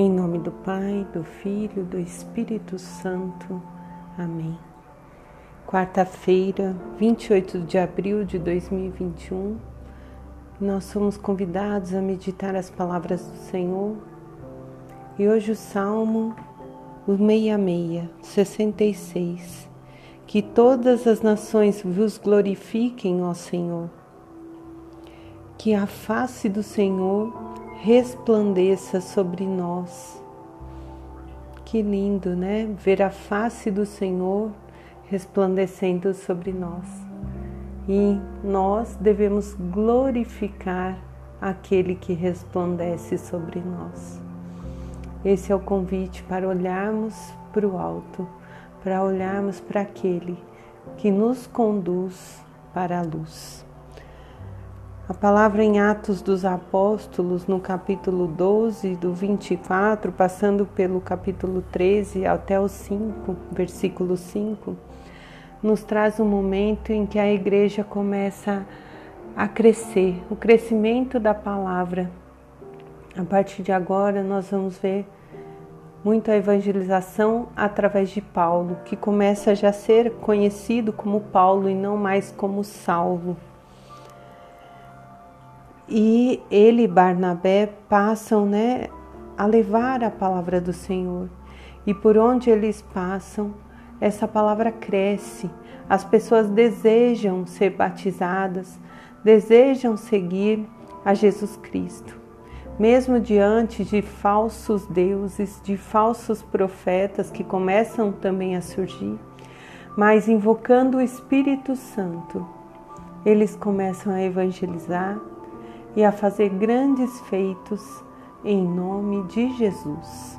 Em nome do Pai, do Filho, do Espírito Santo. Amém. Quarta-feira, 28 de abril de 2021, nós somos convidados a meditar as palavras do Senhor. E hoje o Salmo, o 66, 66. Que todas as nações vos glorifiquem, ó Senhor. Que a face do Senhor resplandeça sobre nós. Que lindo, né? Ver a face do Senhor resplandecendo sobre nós. E nós devemos glorificar aquele que resplandece sobre nós. Esse é o convite para olharmos para o alto, para olharmos para aquele que nos conduz para a luz. A palavra em Atos dos Apóstolos, no capítulo 12, do 24, passando pelo capítulo 13 até o 5, versículo 5, nos traz um momento em que a igreja começa a crescer, o crescimento da palavra. A partir de agora, nós vamos ver muito a evangelização através de Paulo, que começa já a ser conhecido como Paulo e não mais como Salvo e ele e Barnabé passam né, a levar a palavra do Senhor. E por onde eles passam, essa palavra cresce. As pessoas desejam ser batizadas, desejam seguir a Jesus Cristo. Mesmo diante de falsos deuses, de falsos profetas que começam também a surgir, mas invocando o Espírito Santo, eles começam a evangelizar, e a fazer grandes feitos em nome de Jesus.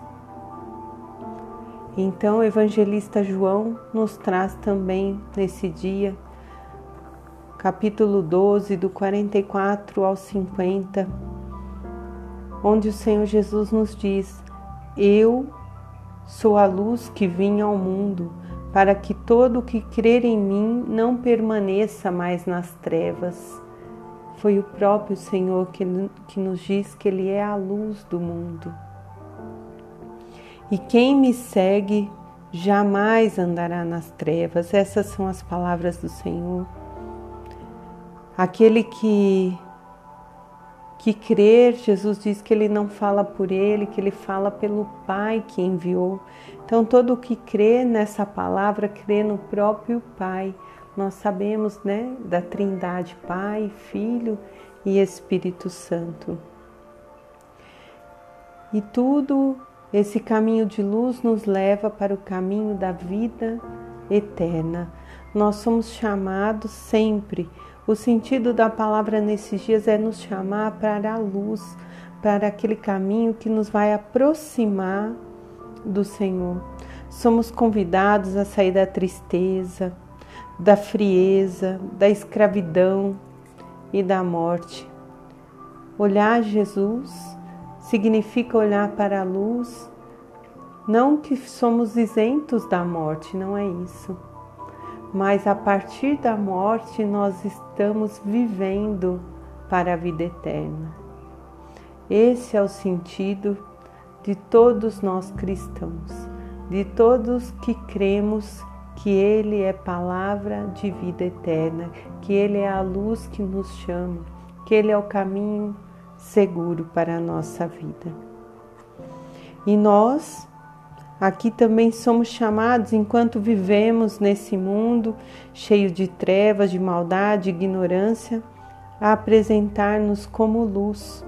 Então, o evangelista João nos traz também nesse dia, capítulo 12, do 44 ao 50, onde o Senhor Jesus nos diz: Eu sou a luz que vim ao mundo, para que todo o que crer em mim não permaneça mais nas trevas. Foi o próprio Senhor que, que nos diz que Ele é a luz do mundo. E quem me segue jamais andará nas trevas. Essas são as palavras do Senhor. Aquele que que crer, Jesus diz que ele não fala por ele, que ele fala pelo Pai que enviou. Então todo o que crê nessa palavra crê no próprio Pai. Nós sabemos, né, da Trindade Pai, Filho e Espírito Santo. E tudo esse caminho de luz nos leva para o caminho da vida eterna. Nós somos chamados sempre. O sentido da palavra nesses dias é nos chamar para a luz, para aquele caminho que nos vai aproximar do Senhor. Somos convidados a sair da tristeza, da frieza, da escravidão e da morte. Olhar Jesus significa olhar para a luz, não que somos isentos da morte, não é isso. Mas a partir da morte nós estamos vivendo para a vida eterna. Esse é o sentido de todos nós cristãos, de todos que cremos que Ele é palavra de vida eterna, que Ele é a luz que nos chama, que Ele é o caminho seguro para a nossa vida. E nós, aqui também somos chamados, enquanto vivemos nesse mundo cheio de trevas, de maldade, ignorância, a apresentar-nos como luz,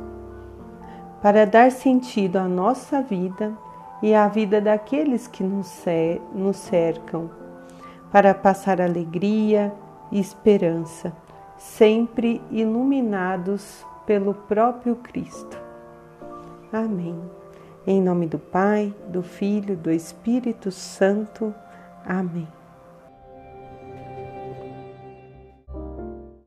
para dar sentido à nossa vida e à vida daqueles que nos cercam para passar alegria e esperança, sempre iluminados pelo próprio Cristo. Amém. Em nome do Pai, do Filho, do Espírito Santo. Amém.